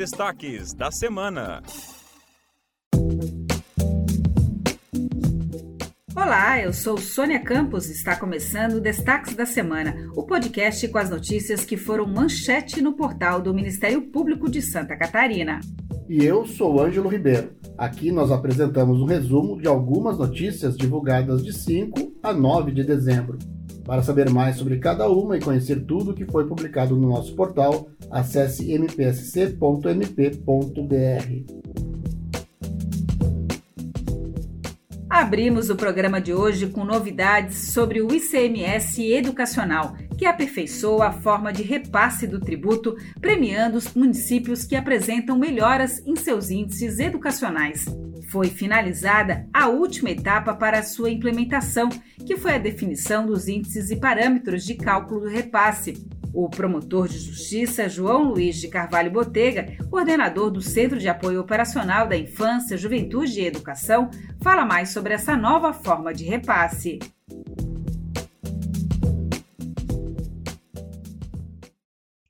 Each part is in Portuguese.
destaques da semana. Olá, eu sou Sônia Campos e está começando o Destaques da Semana, o podcast com as notícias que foram manchete no portal do Ministério Público de Santa Catarina. E eu sou Ângelo Ribeiro. Aqui nós apresentamos um resumo de algumas notícias divulgadas de 5 a 9 de dezembro. Para saber mais sobre cada uma e conhecer tudo o que foi publicado no nosso portal, acesse mpsc.mp.br. Abrimos o programa de hoje com novidades sobre o ICMS educacional, que aperfeiçoa a forma de repasse do tributo, premiando os municípios que apresentam melhoras em seus índices educacionais. Foi finalizada a última etapa para sua implementação, que foi a definição dos índices e parâmetros de cálculo do repasse. O promotor de justiça João Luiz de Carvalho Botega, coordenador do Centro de Apoio Operacional da Infância, Juventude e Educação, fala mais sobre essa nova forma de repasse.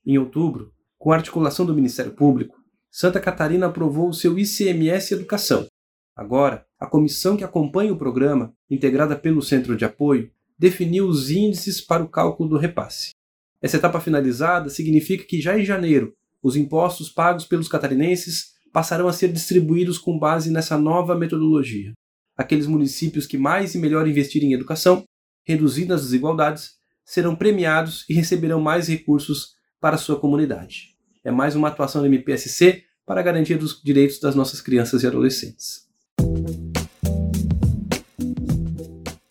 Em outubro, com a articulação do Ministério Público, Santa Catarina aprovou o seu ICMS Educação. Agora, a comissão que acompanha o programa, integrada pelo Centro de Apoio, definiu os índices para o cálculo do repasse. Essa etapa finalizada significa que já em janeiro, os impostos pagos pelos catarinenses passarão a ser distribuídos com base nessa nova metodologia. Aqueles municípios que mais e melhor investirem em educação, reduzindo as desigualdades, serão premiados e receberão mais recursos para sua comunidade. É mais uma atuação do MPSC para a garantia dos direitos das nossas crianças e adolescentes.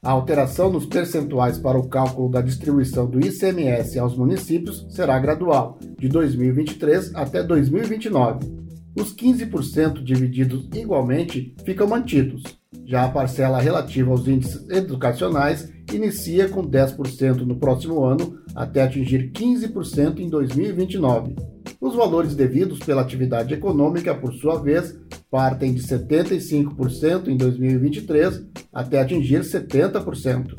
A alteração nos percentuais para o cálculo da distribuição do ICMS aos municípios será gradual, de 2023 até 2029. Os 15% divididos igualmente ficam mantidos. Já a parcela relativa aos índices educacionais inicia com 10% no próximo ano até atingir 15% em 2029. Os valores devidos pela atividade econômica, por sua vez, partem de 75% em 2023 até atingir 70%.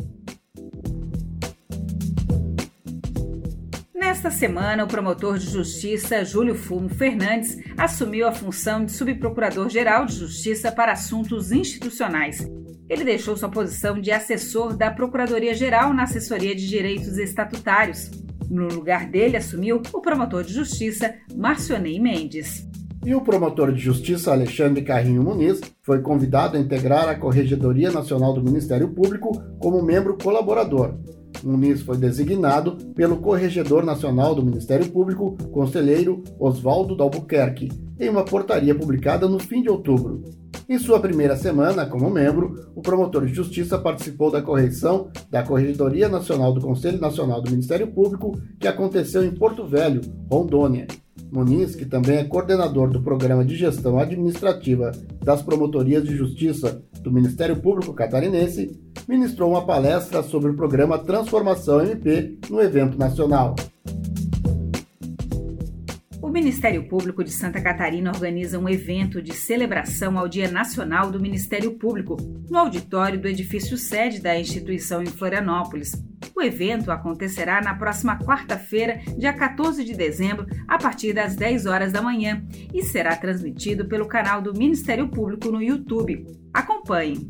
Nesta semana, o promotor de justiça Júlio Fumo Fernandes assumiu a função de subprocurador-geral de justiça para assuntos institucionais. Ele deixou sua posição de assessor da Procuradoria-Geral na Assessoria de Direitos Estatutários. No lugar dele, assumiu o promotor de justiça Marcionei Mendes. E o promotor de justiça Alexandre Carrinho Muniz foi convidado a integrar a Corregedoria Nacional do Ministério Público como membro colaborador. Muniz foi designado pelo Corregedor Nacional do Ministério Público, conselheiro Oswaldo Dalbuquerque, em uma portaria publicada no fim de outubro. Em sua primeira semana como membro, o promotor de justiça participou da correção da Corregedoria Nacional do Conselho Nacional do Ministério Público, que aconteceu em Porto Velho, Rondônia. Muniz, que também é coordenador do Programa de Gestão Administrativa das Promotorias de Justiça do Ministério Público Catarinense, ministrou uma palestra sobre o programa Transformação MP no evento nacional. O Ministério Público de Santa Catarina organiza um evento de celebração ao Dia Nacional do Ministério Público no auditório do edifício sede da instituição em Florianópolis. O evento acontecerá na próxima quarta-feira, dia 14 de dezembro, a partir das 10 horas da manhã e será transmitido pelo canal do Ministério Público no YouTube. Acompanhe.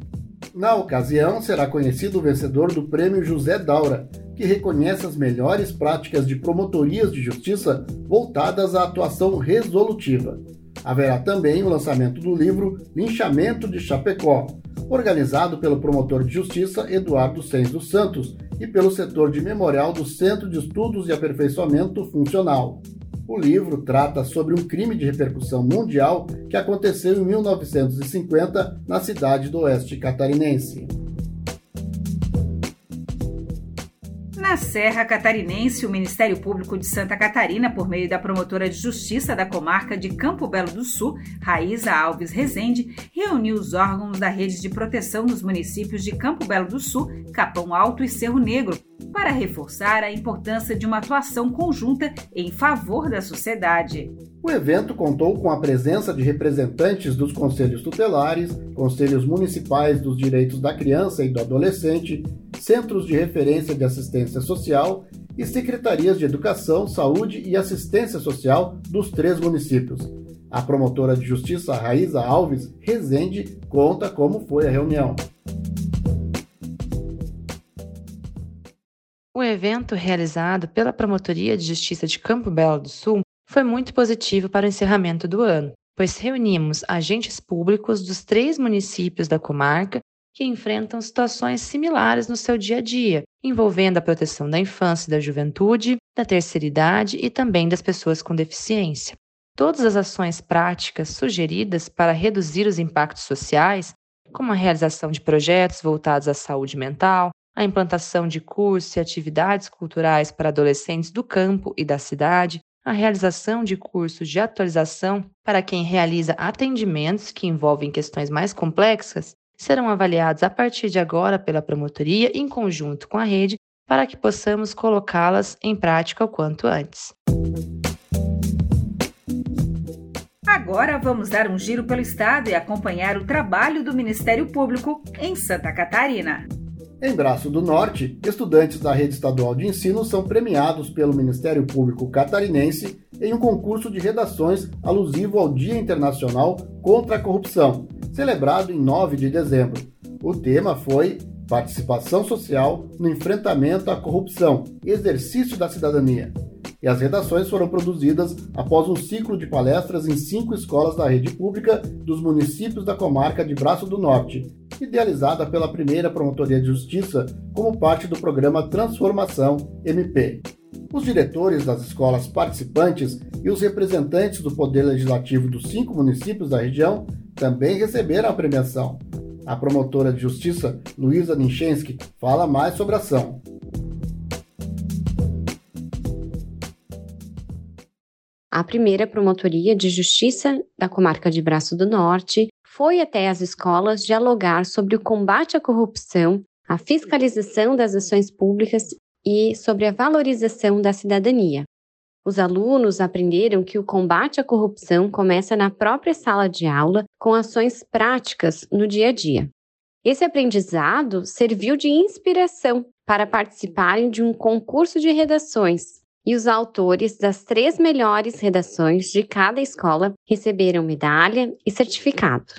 Na ocasião, será conhecido o vencedor do Prêmio José Daura, que reconhece as melhores práticas de promotorias de justiça voltadas à atuação resolutiva. Haverá também o lançamento do livro Linchamento de Chapecó, organizado pelo promotor de justiça Eduardo Sens dos Santos e pelo setor de memorial do Centro de Estudos e Aperfeiçoamento Funcional. O livro trata sobre um crime de repercussão mundial que aconteceu em 1950 na cidade do Oeste Catarinense. Na Serra Catarinense, o Ministério Público de Santa Catarina, por meio da promotora de justiça da comarca de Campo Belo do Sul, Raíza Alves Rezende, reuniu os órgãos da rede de proteção dos municípios de Campo Belo do Sul, Capão Alto e Cerro Negro, para reforçar a importância de uma atuação conjunta em favor da sociedade. O evento contou com a presença de representantes dos conselhos tutelares, conselhos municipais dos direitos da criança e do adolescente, centros de referência de assistência social e secretarias de educação, saúde e assistência social dos três municípios. A promotora de justiça Raíza Alves Rezende conta como foi a reunião. O evento realizado pela Promotoria de Justiça de Campo Belo do Sul foi muito positivo para o encerramento do ano, pois reunimos agentes públicos dos três municípios da comarca que enfrentam situações similares no seu dia a dia, envolvendo a proteção da infância e da juventude, da terceira idade e também das pessoas com deficiência. Todas as ações práticas sugeridas para reduzir os impactos sociais, como a realização de projetos voltados à saúde mental, a implantação de cursos e atividades culturais para adolescentes do campo e da cidade, a realização de cursos de atualização para quem realiza atendimentos que envolvem questões mais complexas serão avaliados a partir de agora pela promotoria em conjunto com a rede para que possamos colocá-las em prática o quanto antes. Agora vamos dar um giro pelo estado e acompanhar o trabalho do Ministério Público em Santa Catarina. Em Braço do Norte, estudantes da rede estadual de ensino são premiados pelo Ministério Público Catarinense em um concurso de redações alusivo ao Dia Internacional contra a Corrupção, celebrado em 9 de dezembro. O tema foi Participação Social no Enfrentamento à Corrupção Exercício da Cidadania. E as redações foram produzidas após um ciclo de palestras em cinco escolas da rede pública dos municípios da comarca de Braço do Norte, idealizada pela primeira Promotoria de Justiça como parte do programa Transformação MP. Os diretores das escolas participantes e os representantes do Poder Legislativo dos cinco municípios da região também receberam a premiação. A promotora de justiça, Luísa Ninchensky, fala mais sobre a ação. A primeira promotoria de justiça da comarca de Braço do Norte foi até as escolas dialogar sobre o combate à corrupção, a fiscalização das ações públicas e sobre a valorização da cidadania. Os alunos aprenderam que o combate à corrupção começa na própria sala de aula, com ações práticas no dia a dia. Esse aprendizado serviu de inspiração para participarem de um concurso de redações, e os autores das três melhores redações de cada escola receberam medalha e certificado.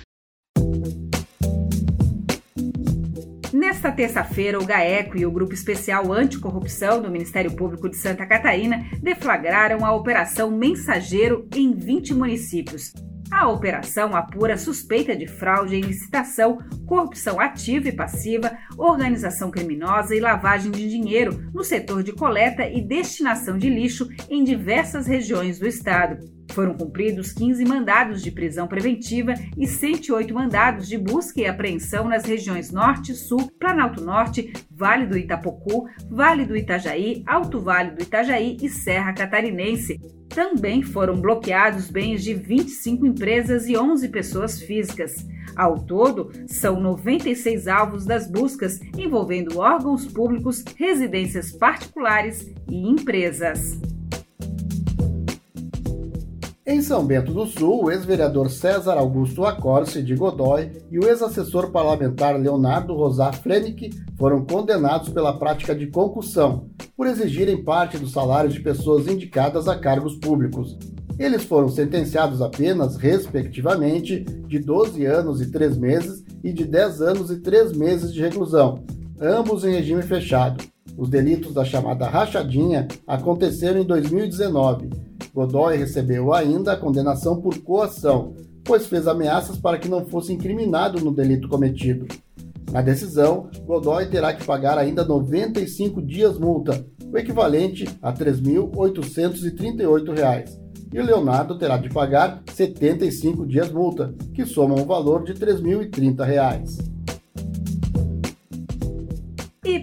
Nesta terça-feira, o GAECO e o Grupo Especial Anticorrupção do Ministério Público de Santa Catarina deflagraram a Operação Mensageiro em 20 municípios. A operação apura suspeita de fraude em licitação, corrupção ativa e passiva, organização criminosa e lavagem de dinheiro no setor de coleta e destinação de lixo em diversas regiões do estado. Foram cumpridos 15 mandados de prisão preventiva e 108 mandados de busca e apreensão nas regiões Norte, Sul, Planalto Norte, Vale do Itapocu, Vale do Itajaí, Alto Vale do Itajaí e Serra Catarinense. Também foram bloqueados bens de 25 empresas e 11 pessoas físicas. Ao todo, são 96 alvos das buscas envolvendo órgãos públicos, residências particulares e empresas. Em São Bento do Sul, o ex-vereador César Augusto Acorce de Godoy e o ex-assessor parlamentar Leonardo Rosar Frenick foram condenados pela prática de concussão, por exigirem parte dos salários de pessoas indicadas a cargos públicos. Eles foram sentenciados apenas, respectivamente, de 12 anos e 3 meses e de 10 anos e 3 meses de reclusão, ambos em regime fechado. Os delitos da chamada rachadinha aconteceram em 2019 Godoy recebeu ainda a condenação por coação, pois fez ameaças para que não fosse incriminado no delito cometido. Na decisão, Godoy terá que pagar ainda 95 dias multa, o equivalente a R$ 3.838, e o Leonardo terá de pagar 75 dias multa, que soma um valor de R$ 3.030.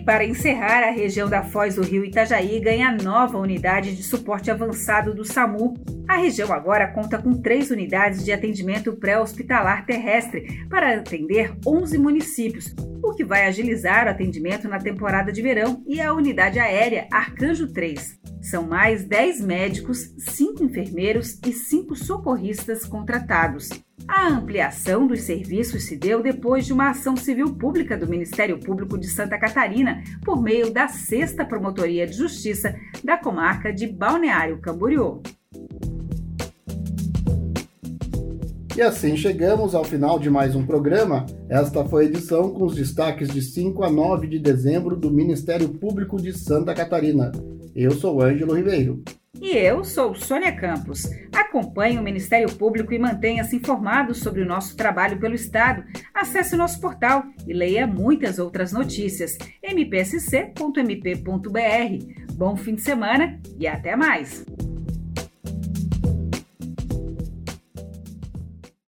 para encerrar, a região da Foz do Rio Itajaí ganha nova unidade de suporte avançado do SAMU. A região agora conta com três unidades de atendimento pré-hospitalar terrestre para atender 11 municípios, o que vai agilizar o atendimento na temporada de verão e a unidade aérea Arcanjo 3. São mais 10 médicos, 5 enfermeiros e 5 socorristas contratados. A ampliação dos serviços se deu depois de uma ação civil pública do Ministério Público de Santa Catarina, por meio da Sexta Promotoria de Justiça da comarca de Balneário Camboriú. E assim chegamos ao final de mais um programa. Esta foi a edição com os destaques de 5 a 9 de dezembro do Ministério Público de Santa Catarina. Eu sou Ângelo Ribeiro. E eu sou Sônia Campos. Acompanhe o Ministério Público e mantenha-se informado sobre o nosso trabalho pelo Estado. Acesse o nosso portal e leia muitas outras notícias. mpsc.mp.br. Bom fim de semana e até mais!